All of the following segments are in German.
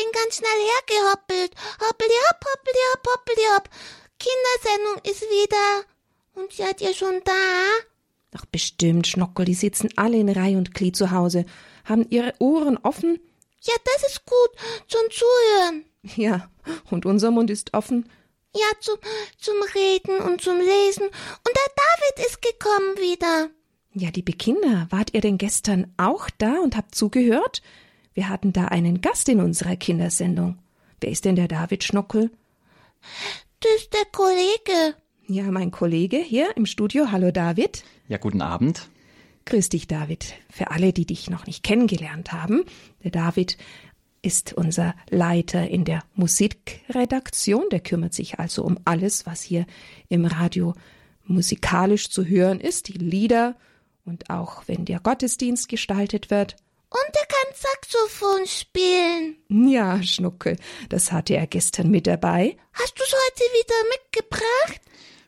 bin ganz schnell hergehoppelt. Hoppeli hopp, hoppeli hopp, hoppeli hopp. Kindersendung ist wieder. Und seid ihr schon da? Ach, bestimmt, Schnockel, die sitzen alle in Reihe und Glied zu Hause, haben ihre Ohren offen. Ja, das ist gut zum Zuhören. Ja, und unser Mund ist offen. Ja, zum, zum Reden und zum Lesen. Und der David ist gekommen wieder. Ja, liebe Kinder, wart ihr denn gestern auch da und habt zugehört? Wir hatten da einen Gast in unserer Kindersendung. Wer ist denn der David Schnockel? Das ist der Kollege. Ja, mein Kollege hier im Studio. Hallo David. Ja, guten Abend. Grüß dich, David. Für alle, die dich noch nicht kennengelernt haben, der David ist unser Leiter in der Musikredaktion. Der kümmert sich also um alles, was hier im Radio musikalisch zu hören ist, die Lieder und auch wenn der Gottesdienst gestaltet wird. Und er kann Saxophon spielen. Ja, Schnuckel, das hatte er gestern mit dabei. Hast du's heute wieder mitgebracht?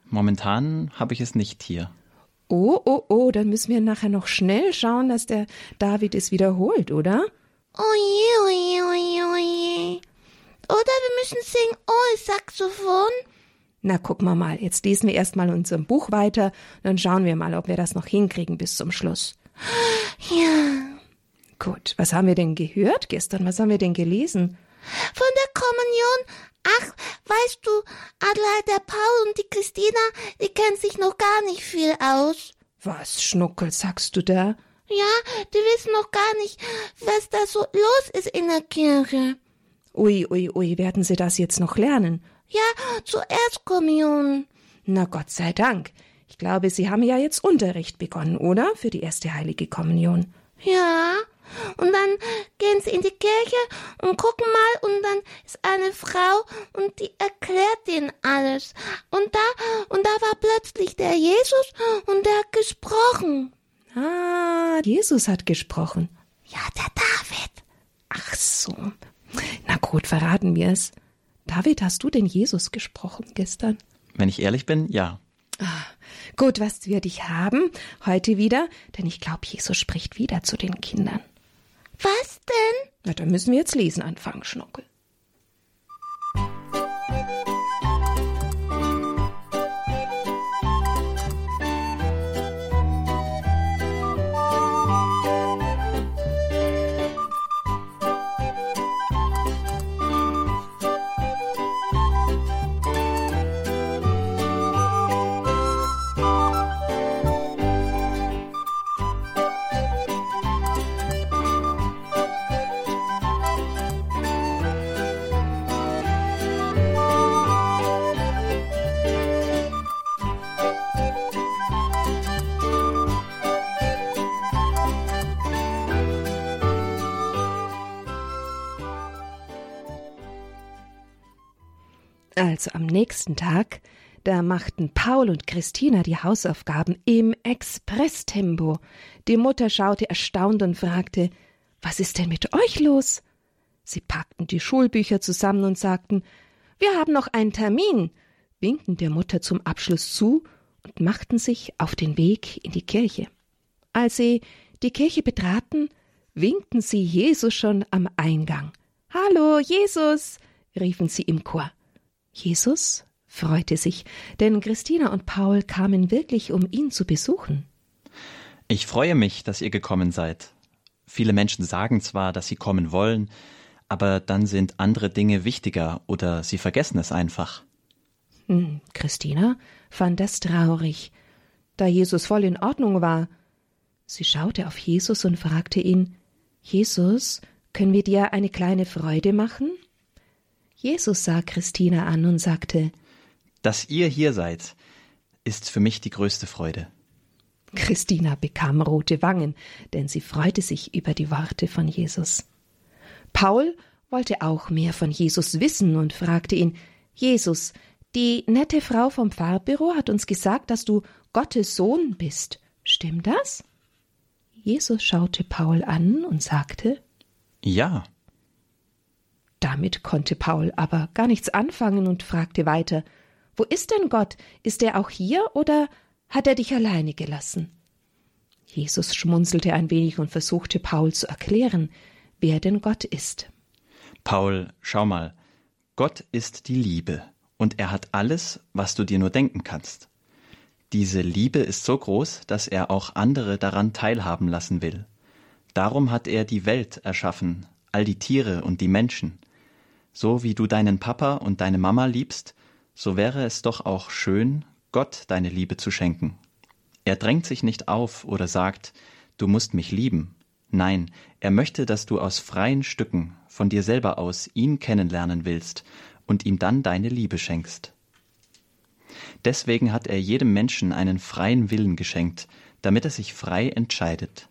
Momentan habe ich es nicht hier. Oh, oh, oh, dann müssen wir nachher noch schnell schauen, dass der David es wiederholt, oder? Oje, oje, oje, oje. Oder wir müssen singen, oh, Saxophon. Na, gucken wir mal. Jetzt lesen wir erstmal unserem Buch weiter, dann schauen wir mal, ob wir das noch hinkriegen bis zum Schluss. Ja. Gut, was haben wir denn gehört gestern? Was haben wir denn gelesen? Von der Kommunion. Ach, weißt du, Adler, der Paul und die Christina, die kennen sich noch gar nicht viel aus. Was, Schnuckel, sagst du da? Ja, die wissen noch gar nicht, was da so los ist in der Kirche. Ui, ui, ui, werden sie das jetzt noch lernen? Ja, zur Erstkommunion. Na Gott sei Dank. Ich glaube, Sie haben ja jetzt Unterricht begonnen, oder? Für die erste heilige Kommunion. Ja. Und dann gehen sie in die Kirche und gucken mal und dann ist eine Frau und die erklärt ihnen alles. Und da, und da war plötzlich der Jesus und der hat gesprochen. Ah, Jesus hat gesprochen. Ja, der David. Ach so. Na gut, verraten wir es. David, hast du denn Jesus gesprochen gestern? Wenn ich ehrlich bin, ja. Ah, gut, was wir dich haben heute wieder, denn ich glaube, Jesus spricht wieder zu den Kindern. Was denn? Na, dann müssen wir jetzt lesen anfangen, Schnuckel. Also am nächsten Tag, da machten Paul und Christina die Hausaufgaben im Expresstempo. Die Mutter schaute erstaunt und fragte, was ist denn mit euch los? Sie packten die Schulbücher zusammen und sagten, wir haben noch einen Termin, winkten der Mutter zum Abschluss zu und machten sich auf den Weg in die Kirche. Als sie die Kirche betraten, winkten sie Jesus schon am Eingang. Hallo, Jesus, riefen sie im Chor. Jesus freute sich, denn Christina und Paul kamen wirklich, um ihn zu besuchen. Ich freue mich, dass ihr gekommen seid. Viele Menschen sagen zwar, dass sie kommen wollen, aber dann sind andere Dinge wichtiger oder sie vergessen es einfach. Hm, Christina fand das traurig, da Jesus voll in Ordnung war. Sie schaute auf Jesus und fragte ihn Jesus, können wir dir eine kleine Freude machen? Jesus sah Christina an und sagte Dass ihr hier seid, ist für mich die größte Freude. Christina bekam rote Wangen, denn sie freute sich über die Worte von Jesus. Paul wollte auch mehr von Jesus wissen und fragte ihn Jesus, die nette Frau vom Pfarrbüro hat uns gesagt, dass du Gottes Sohn bist. Stimmt das? Jesus schaute Paul an und sagte Ja. Damit konnte Paul aber gar nichts anfangen und fragte weiter Wo ist denn Gott? Ist er auch hier oder hat er dich alleine gelassen? Jesus schmunzelte ein wenig und versuchte Paul zu erklären, wer denn Gott ist. Paul, schau mal, Gott ist die Liebe und er hat alles, was du dir nur denken kannst. Diese Liebe ist so groß, dass er auch andere daran teilhaben lassen will. Darum hat er die Welt erschaffen, all die Tiere und die Menschen. So wie du deinen Papa und deine Mama liebst, so wäre es doch auch schön, Gott deine Liebe zu schenken. Er drängt sich nicht auf oder sagt, du musst mich lieben. Nein, er möchte, dass du aus freien Stücken von dir selber aus ihn kennenlernen willst und ihm dann deine Liebe schenkst. Deswegen hat er jedem Menschen einen freien Willen geschenkt, damit er sich frei entscheidet.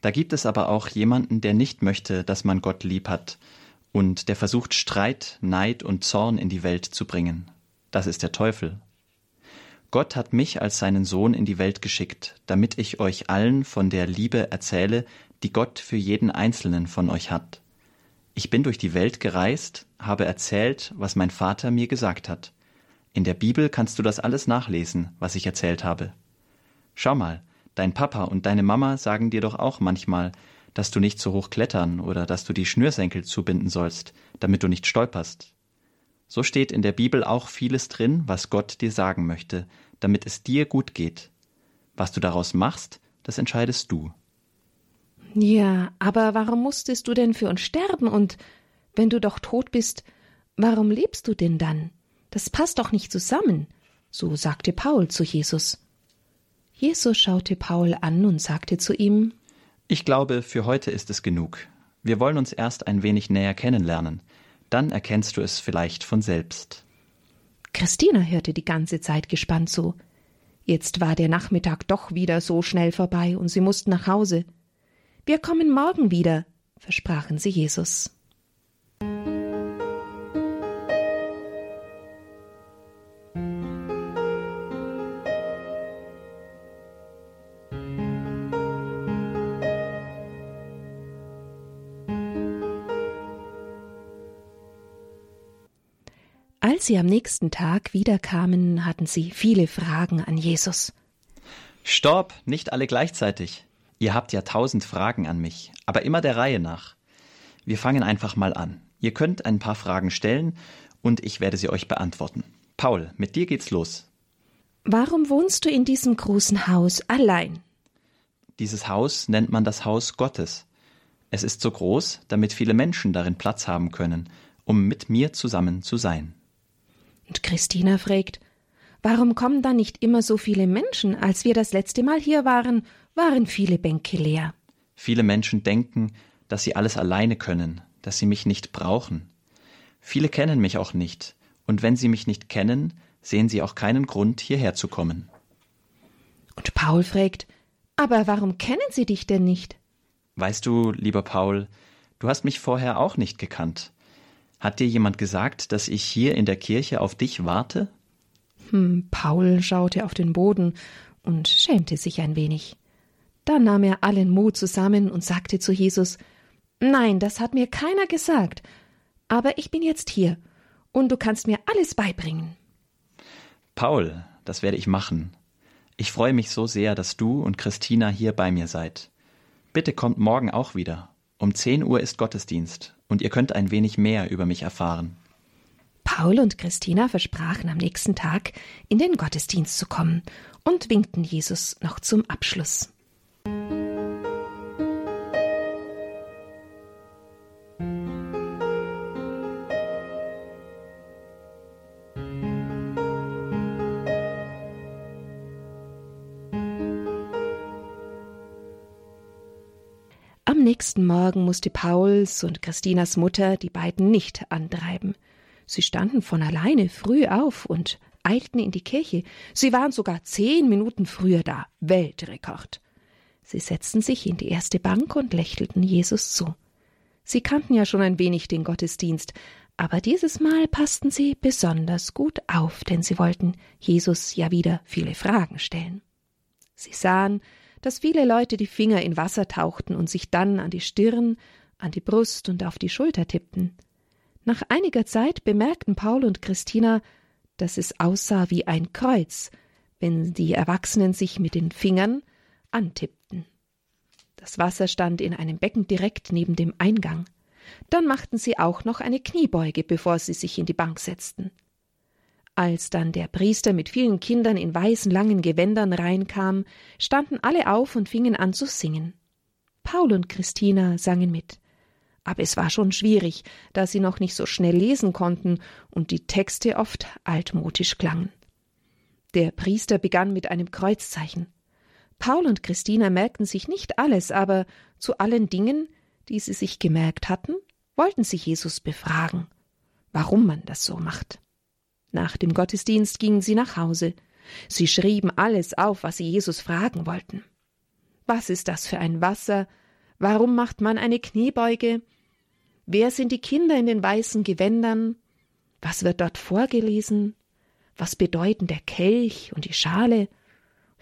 Da gibt es aber auch jemanden, der nicht möchte, dass man Gott lieb hat, und der versucht Streit, Neid und Zorn in die Welt zu bringen. Das ist der Teufel. Gott hat mich als seinen Sohn in die Welt geschickt, damit ich euch allen von der Liebe erzähle, die Gott für jeden einzelnen von euch hat. Ich bin durch die Welt gereist, habe erzählt, was mein Vater mir gesagt hat. In der Bibel kannst du das alles nachlesen, was ich erzählt habe. Schau mal, dein Papa und deine Mama sagen dir doch auch manchmal, dass du nicht so hoch klettern oder dass du die Schnürsenkel zubinden sollst, damit du nicht stolperst. So steht in der Bibel auch vieles drin, was Gott dir sagen möchte, damit es dir gut geht. Was du daraus machst, das entscheidest du. Ja, aber warum musstest du denn für uns sterben und wenn du doch tot bist, warum lebst du denn dann? Das passt doch nicht zusammen, so sagte Paul zu Jesus. Jesus schaute Paul an und sagte zu ihm Ich glaube, für heute ist es genug. Wir wollen uns erst ein wenig näher kennenlernen dann erkennst du es vielleicht von selbst. Christina hörte die ganze Zeit gespannt zu. Jetzt war der Nachmittag doch wieder so schnell vorbei und sie mussten nach Hause. Wir kommen morgen wieder, versprachen sie Jesus. Als sie am nächsten Tag wiederkamen, hatten sie viele Fragen an Jesus. Stopp, nicht alle gleichzeitig. Ihr habt ja tausend Fragen an mich, aber immer der Reihe nach. Wir fangen einfach mal an. Ihr könnt ein paar Fragen stellen und ich werde sie euch beantworten. Paul, mit dir geht's los. Warum wohnst du in diesem großen Haus allein? Dieses Haus nennt man das Haus Gottes. Es ist so groß, damit viele Menschen darin Platz haben können, um mit mir zusammen zu sein. Und Christina fragt, warum kommen da nicht immer so viele Menschen? Als wir das letzte Mal hier waren, waren viele Bänke leer. Viele Menschen denken, dass sie alles alleine können, dass sie mich nicht brauchen. Viele kennen mich auch nicht, und wenn sie mich nicht kennen, sehen sie auch keinen Grund, hierher zu kommen. Und Paul fragt, aber warum kennen sie dich denn nicht? Weißt du, lieber Paul, du hast mich vorher auch nicht gekannt. Hat dir jemand gesagt, dass ich hier in der Kirche auf dich warte? Hm, Paul schaute auf den Boden und schämte sich ein wenig. Dann nahm er allen Mut zusammen und sagte zu Jesus Nein, das hat mir keiner gesagt, aber ich bin jetzt hier, und du kannst mir alles beibringen. Paul, das werde ich machen. Ich freue mich so sehr, dass du und Christina hier bei mir seid. Bitte kommt morgen auch wieder. Um zehn Uhr ist Gottesdienst und ihr könnt ein wenig mehr über mich erfahren. Paul und Christina versprachen am nächsten Tag, in den Gottesdienst zu kommen und winkten Jesus noch zum Abschluss. Nächsten Morgen musste Pauls und Christinas Mutter die beiden nicht antreiben. Sie standen von alleine früh auf und eilten in die Kirche. Sie waren sogar zehn Minuten früher da. Weltrekord. Sie setzten sich in die erste Bank und lächelten Jesus zu. Sie kannten ja schon ein wenig den Gottesdienst, aber dieses Mal passten sie besonders gut auf, denn sie wollten Jesus ja wieder viele Fragen stellen. Sie sahen, dass viele Leute die Finger in Wasser tauchten und sich dann an die Stirn, an die Brust und auf die Schulter tippten. Nach einiger Zeit bemerkten Paul und Christina, dass es aussah wie ein Kreuz, wenn die Erwachsenen sich mit den Fingern antippten. Das Wasser stand in einem Becken direkt neben dem Eingang. Dann machten sie auch noch eine Kniebeuge, bevor sie sich in die Bank setzten. Als dann der Priester mit vielen Kindern in weißen langen Gewändern reinkam, standen alle auf und fingen an zu singen. Paul und Christina sangen mit. Aber es war schon schwierig, da sie noch nicht so schnell lesen konnten und die Texte oft altmodisch klangen. Der Priester begann mit einem Kreuzzeichen. Paul und Christina merkten sich nicht alles, aber zu allen Dingen, die sie sich gemerkt hatten, wollten sie Jesus befragen, warum man das so macht. Nach dem Gottesdienst gingen sie nach Hause. Sie schrieben alles auf, was sie Jesus fragen wollten. Was ist das für ein Wasser? Warum macht man eine Kniebeuge? Wer sind die Kinder in den weißen Gewändern? Was wird dort vorgelesen? Was bedeuten der Kelch und die Schale?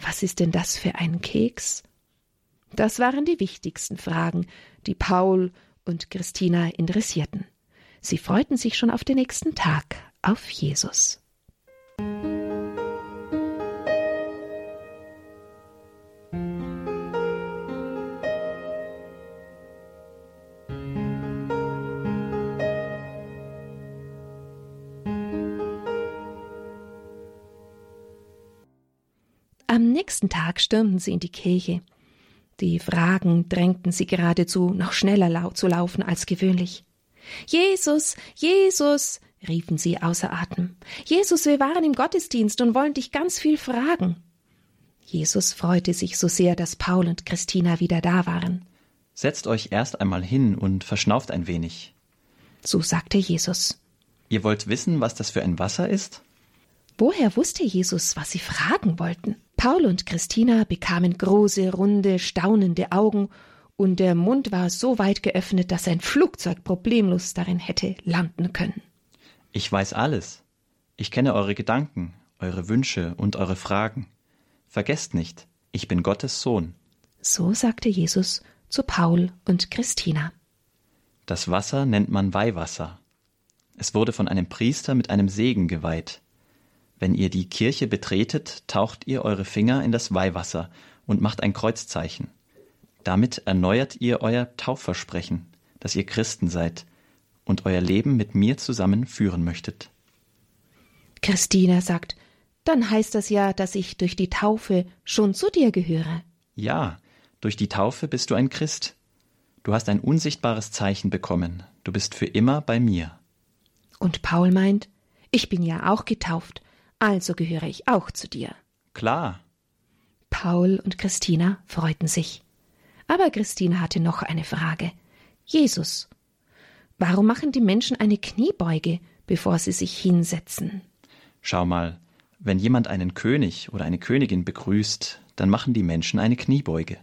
Was ist denn das für ein Keks? Das waren die wichtigsten Fragen, die Paul und Christina interessierten. Sie freuten sich schon auf den nächsten Tag, auf Jesus. Am nächsten Tag stürmten sie in die Kirche. Die Fragen drängten sie geradezu, noch schneller zu laufen als gewöhnlich. Jesus, Jesus, riefen sie außer Atem. Jesus, wir waren im Gottesdienst und wollen dich ganz viel fragen. Jesus freute sich so sehr, dass Paul und Christina wieder da waren. Setzt euch erst einmal hin und verschnauft ein wenig. So sagte Jesus. Ihr wollt wissen, was das für ein Wasser ist? Woher wusste Jesus, was sie fragen wollten? Paul und Christina bekamen große, runde, staunende Augen, und der Mund war so weit geöffnet, dass ein Flugzeug problemlos darin hätte landen können. Ich weiß alles. Ich kenne eure Gedanken, eure Wünsche und eure Fragen. Vergesst nicht, ich bin Gottes Sohn. So sagte Jesus zu Paul und Christina. Das Wasser nennt man Weihwasser. Es wurde von einem Priester mit einem Segen geweiht. Wenn ihr die Kirche betretet, taucht ihr eure Finger in das Weihwasser und macht ein Kreuzzeichen. Damit erneuert ihr euer Taufversprechen, dass ihr Christen seid und euer Leben mit mir zusammen führen möchtet. Christina sagt, dann heißt das ja, dass ich durch die Taufe schon zu dir gehöre. Ja, durch die Taufe bist du ein Christ. Du hast ein unsichtbares Zeichen bekommen. Du bist für immer bei mir. Und Paul meint, ich bin ja auch getauft, also gehöre ich auch zu dir. Klar. Paul und Christina freuten sich. Aber Christina hatte noch eine Frage. Jesus, Warum machen die Menschen eine Kniebeuge, bevor sie sich hinsetzen? Schau mal, wenn jemand einen König oder eine Königin begrüßt, dann machen die Menschen eine Kniebeuge.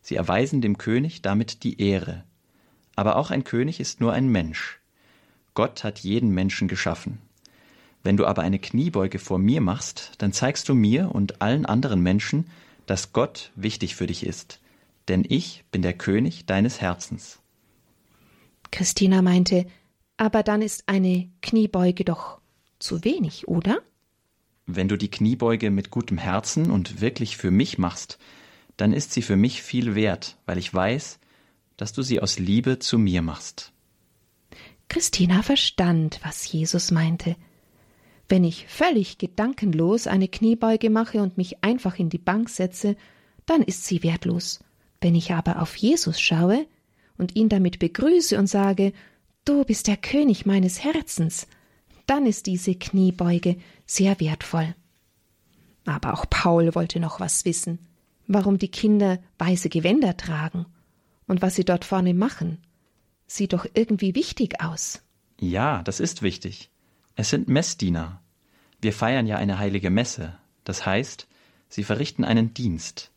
Sie erweisen dem König damit die Ehre. Aber auch ein König ist nur ein Mensch. Gott hat jeden Menschen geschaffen. Wenn du aber eine Kniebeuge vor mir machst, dann zeigst du mir und allen anderen Menschen, dass Gott wichtig für dich ist, denn ich bin der König deines Herzens. Christina meinte, aber dann ist eine Kniebeuge doch zu wenig, oder? Wenn du die Kniebeuge mit gutem Herzen und wirklich für mich machst, dann ist sie für mich viel wert, weil ich weiß, dass du sie aus Liebe zu mir machst. Christina verstand, was Jesus meinte. Wenn ich völlig gedankenlos eine Kniebeuge mache und mich einfach in die Bank setze, dann ist sie wertlos. Wenn ich aber auf Jesus schaue, und ihn damit begrüße und sage, Du bist der König meines Herzens, dann ist diese Kniebeuge sehr wertvoll. Aber auch Paul wollte noch was wissen, warum die Kinder weiße Gewänder tragen und was sie dort vorne machen. Sieht doch irgendwie wichtig aus. Ja, das ist wichtig. Es sind Messdiener. Wir feiern ja eine heilige Messe. Das heißt, sie verrichten einen Dienst.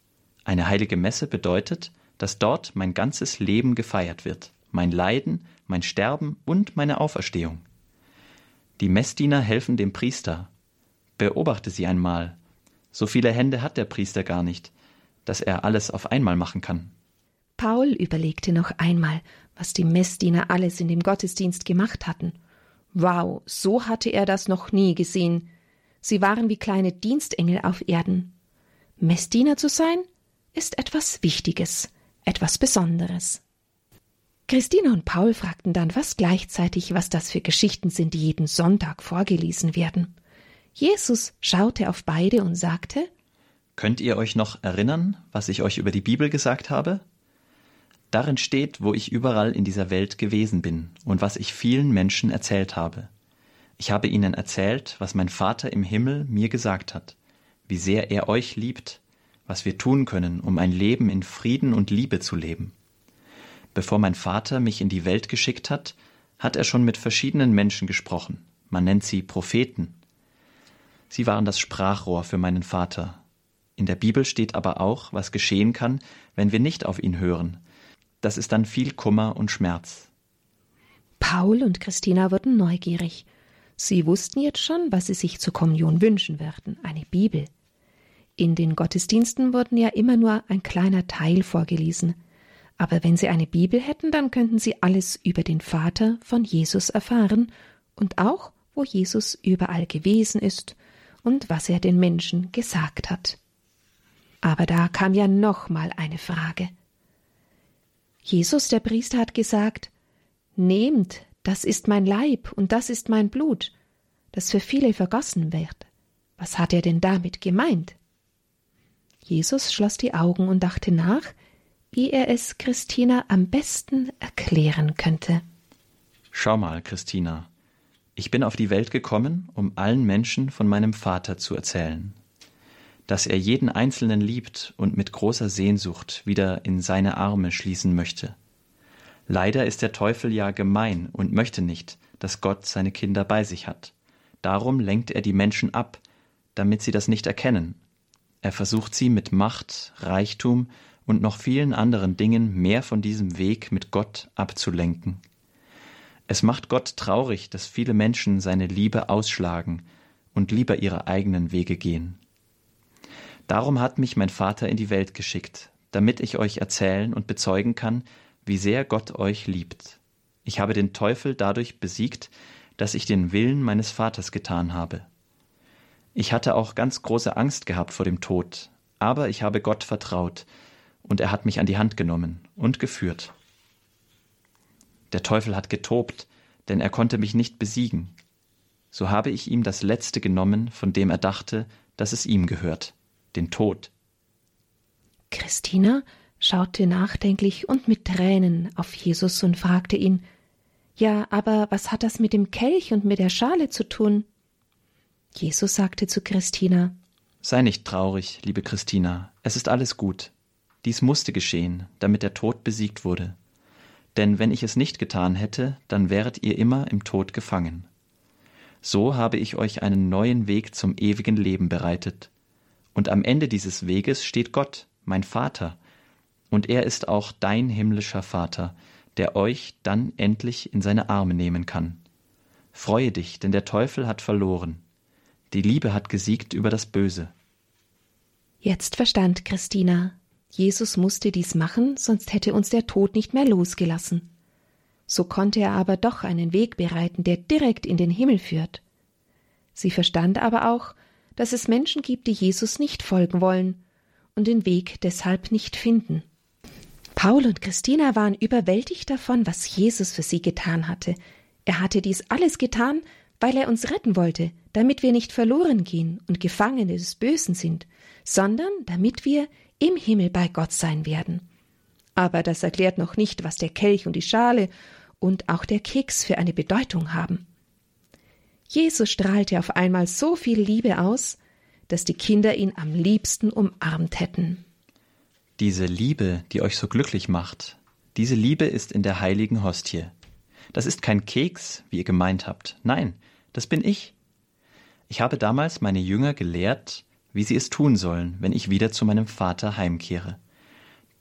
Eine heilige Messe bedeutet, dass dort mein ganzes Leben gefeiert wird, mein Leiden, mein Sterben und meine Auferstehung. Die Messdiener helfen dem Priester. Beobachte sie einmal. So viele Hände hat der Priester gar nicht, dass er alles auf einmal machen kann. Paul überlegte noch einmal, was die Messdiener alles in dem Gottesdienst gemacht hatten. Wow, so hatte er das noch nie gesehen. Sie waren wie kleine Dienstengel auf Erden. Messdiener zu sein, ist etwas Wichtiges etwas Besonderes. Christina und Paul fragten dann fast gleichzeitig, was das für Geschichten sind, die jeden Sonntag vorgelesen werden. Jesus schaute auf beide und sagte Könnt ihr euch noch erinnern, was ich euch über die Bibel gesagt habe? Darin steht, wo ich überall in dieser Welt gewesen bin und was ich vielen Menschen erzählt habe. Ich habe ihnen erzählt, was mein Vater im Himmel mir gesagt hat, wie sehr er euch liebt, was wir tun können, um ein Leben in Frieden und Liebe zu leben. Bevor mein Vater mich in die Welt geschickt hat, hat er schon mit verschiedenen Menschen gesprochen. Man nennt sie Propheten. Sie waren das Sprachrohr für meinen Vater. In der Bibel steht aber auch, was geschehen kann, wenn wir nicht auf ihn hören. Das ist dann viel Kummer und Schmerz. Paul und Christina wurden neugierig. Sie wussten jetzt schon, was sie sich zur Kommunion wünschen würden, eine Bibel. In den Gottesdiensten wurden ja immer nur ein kleiner Teil vorgelesen. Aber wenn sie eine Bibel hätten, dann könnten sie alles über den Vater von Jesus erfahren und auch, wo Jesus überall gewesen ist und was er den Menschen gesagt hat. Aber da kam ja noch mal eine Frage. Jesus, der Priester, hat gesagt, Nehmt, das ist mein Leib und das ist mein Blut, das für viele vergossen wird. Was hat er denn damit gemeint? Jesus schloss die Augen und dachte nach, wie er es Christina am besten erklären könnte. Schau mal, Christina, ich bin auf die Welt gekommen, um allen Menschen von meinem Vater zu erzählen, dass er jeden Einzelnen liebt und mit großer Sehnsucht wieder in seine Arme schließen möchte. Leider ist der Teufel ja gemein und möchte nicht, dass Gott seine Kinder bei sich hat. Darum lenkt er die Menschen ab, damit sie das nicht erkennen. Er versucht sie mit Macht, Reichtum und noch vielen anderen Dingen mehr von diesem Weg mit Gott abzulenken. Es macht Gott traurig, dass viele Menschen seine Liebe ausschlagen und lieber ihre eigenen Wege gehen. Darum hat mich mein Vater in die Welt geschickt, damit ich euch erzählen und bezeugen kann, wie sehr Gott euch liebt. Ich habe den Teufel dadurch besiegt, dass ich den Willen meines Vaters getan habe. Ich hatte auch ganz große Angst gehabt vor dem Tod, aber ich habe Gott vertraut, und er hat mich an die Hand genommen und geführt. Der Teufel hat getobt, denn er konnte mich nicht besiegen. So habe ich ihm das Letzte genommen, von dem er dachte, dass es ihm gehört, den Tod. Christina schaute nachdenklich und mit Tränen auf Jesus und fragte ihn Ja, aber was hat das mit dem Kelch und mit der Schale zu tun? Jesus sagte zu Christina Sei nicht traurig, liebe Christina, es ist alles gut. Dies musste geschehen, damit der Tod besiegt wurde. Denn wenn ich es nicht getan hätte, dann wäret ihr immer im Tod gefangen. So habe ich euch einen neuen Weg zum ewigen Leben bereitet. Und am Ende dieses Weges steht Gott, mein Vater, und er ist auch dein himmlischer Vater, der euch dann endlich in seine Arme nehmen kann. Freue dich, denn der Teufel hat verloren. Die Liebe hat gesiegt über das Böse. Jetzt verstand Christina, Jesus musste dies machen, sonst hätte uns der Tod nicht mehr losgelassen. So konnte er aber doch einen Weg bereiten, der direkt in den Himmel führt. Sie verstand aber auch, dass es Menschen gibt, die Jesus nicht folgen wollen und den Weg deshalb nicht finden. Paul und Christina waren überwältigt davon, was Jesus für sie getan hatte. Er hatte dies alles getan, weil er uns retten wollte, damit wir nicht verloren gehen und Gefangene des Bösen sind, sondern damit wir im Himmel bei Gott sein werden. Aber das erklärt noch nicht, was der Kelch und die Schale und auch der Keks für eine Bedeutung haben. Jesus strahlte auf einmal so viel Liebe aus, dass die Kinder ihn am liebsten umarmt hätten. Diese Liebe, die euch so glücklich macht, diese Liebe ist in der heiligen Hostie. Das ist kein Keks, wie ihr gemeint habt. Nein, das bin ich. Ich habe damals meine Jünger gelehrt, wie sie es tun sollen, wenn ich wieder zu meinem Vater heimkehre.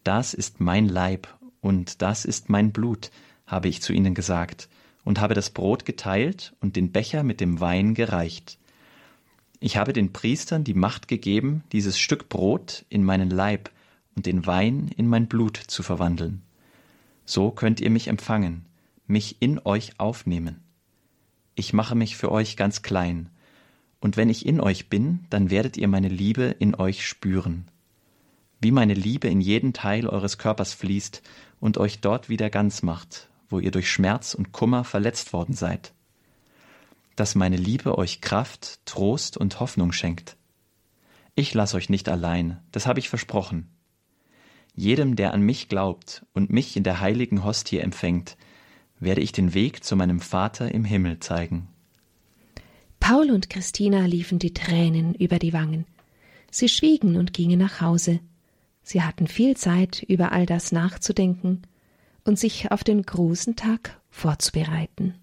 Das ist mein Leib und das ist mein Blut, habe ich zu ihnen gesagt, und habe das Brot geteilt und den Becher mit dem Wein gereicht. Ich habe den Priestern die Macht gegeben, dieses Stück Brot in meinen Leib und den Wein in mein Blut zu verwandeln. So könnt ihr mich empfangen, mich in euch aufnehmen. Ich mache mich für euch ganz klein, und wenn ich in euch bin, dann werdet ihr meine Liebe in euch spüren. Wie meine Liebe in jeden Teil eures Körpers fließt und euch dort wieder ganz macht, wo ihr durch Schmerz und Kummer verletzt worden seid. Dass meine Liebe euch Kraft, Trost und Hoffnung schenkt. Ich lasse euch nicht allein, das habe ich versprochen. Jedem, der an mich glaubt und mich in der heiligen Hostie empfängt, werde ich den Weg zu meinem Vater im Himmel zeigen. Paul und Christina liefen die Tränen über die Wangen. Sie schwiegen und gingen nach Hause. Sie hatten viel Zeit, über all das nachzudenken und sich auf den großen Tag vorzubereiten.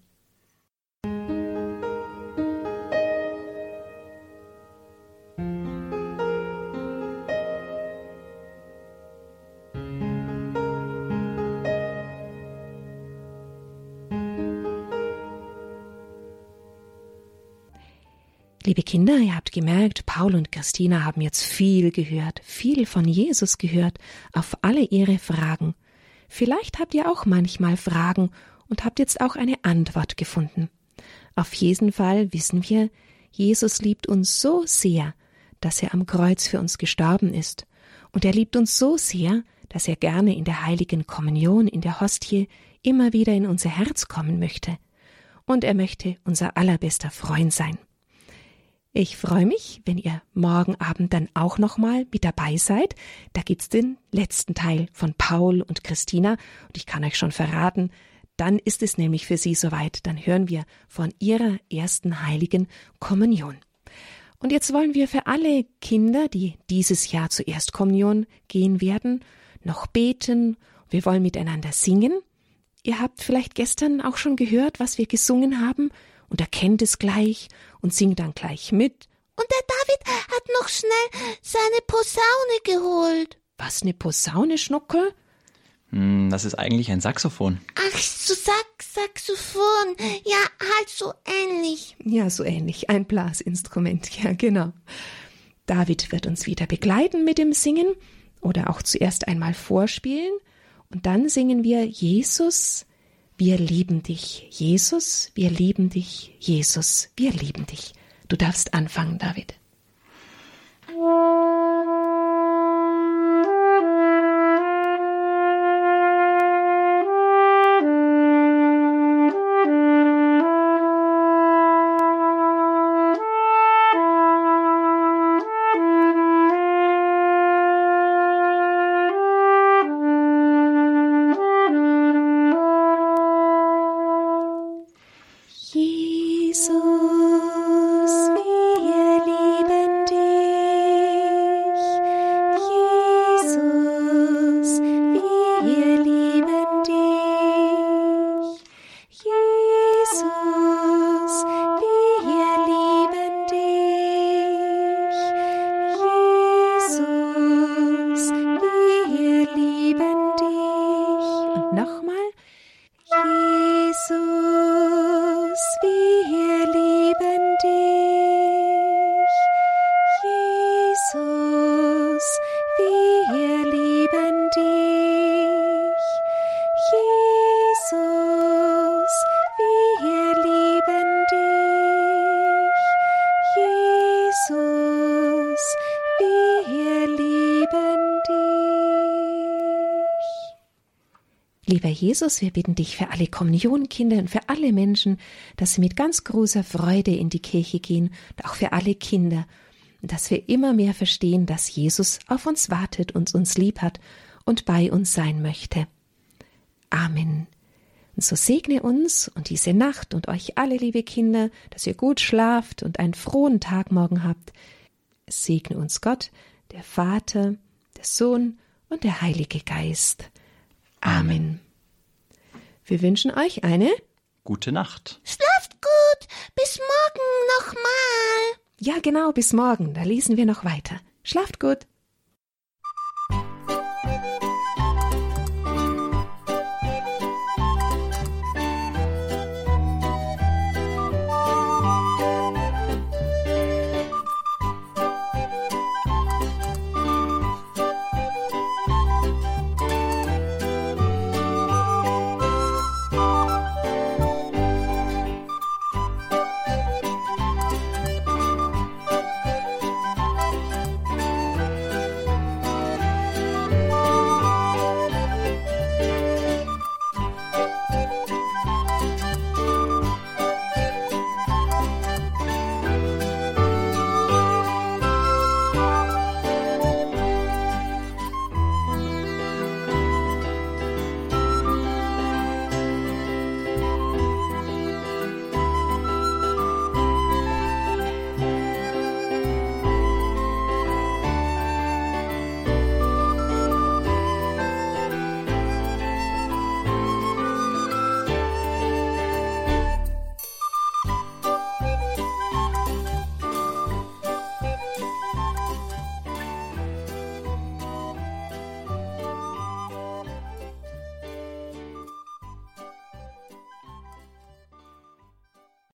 Liebe Kinder, ihr habt gemerkt, Paul und Christina haben jetzt viel gehört, viel von Jesus gehört, auf alle ihre Fragen. Vielleicht habt ihr auch manchmal Fragen und habt jetzt auch eine Antwort gefunden. Auf jeden Fall wissen wir, Jesus liebt uns so sehr, dass er am Kreuz für uns gestorben ist. Und er liebt uns so sehr, dass er gerne in der heiligen Kommunion, in der Hostie, immer wieder in unser Herz kommen möchte. Und er möchte unser allerbester Freund sein. Ich freue mich, wenn ihr morgen Abend dann auch nochmal mit dabei seid. Da gibt's den letzten Teil von Paul und Christina und ich kann euch schon verraten, dann ist es nämlich für sie soweit. Dann hören wir von ihrer ersten heiligen Kommunion. Und jetzt wollen wir für alle Kinder, die dieses Jahr zur Erstkommunion gehen werden, noch beten. Wir wollen miteinander singen. Ihr habt vielleicht gestern auch schon gehört, was wir gesungen haben und erkennt es gleich und singt dann gleich mit. Und der David hat noch schnell seine Posaune geholt. Was, eine Posaune, Schnuckel? Hm, das ist eigentlich ein Saxophon. Ach, so Sax Saxophon. Ja, halt so ähnlich. Ja, so ähnlich. Ein Blasinstrument, ja, genau. David wird uns wieder begleiten mit dem Singen oder auch zuerst einmal vorspielen und dann singen wir Jesus, wir lieben dich, Jesus, wir lieben dich, Jesus, wir lieben dich. Du darfst anfangen, David. Lieber Jesus, wir bitten dich für alle Kommunionkinder und für alle Menschen, dass sie mit ganz großer Freude in die Kirche gehen und auch für alle Kinder, dass wir immer mehr verstehen, dass Jesus auf uns wartet und uns lieb hat und bei uns sein möchte. Amen. Und so segne uns und diese Nacht und euch alle, liebe Kinder, dass ihr gut schlaft und einen frohen Tag morgen habt. Segne uns Gott, der Vater, der Sohn und der Heilige Geist. Amen. Wir wünschen euch eine gute Nacht. Schlaft gut. Bis morgen nochmal. Ja, genau, bis morgen. Da lesen wir noch weiter. Schlaft gut.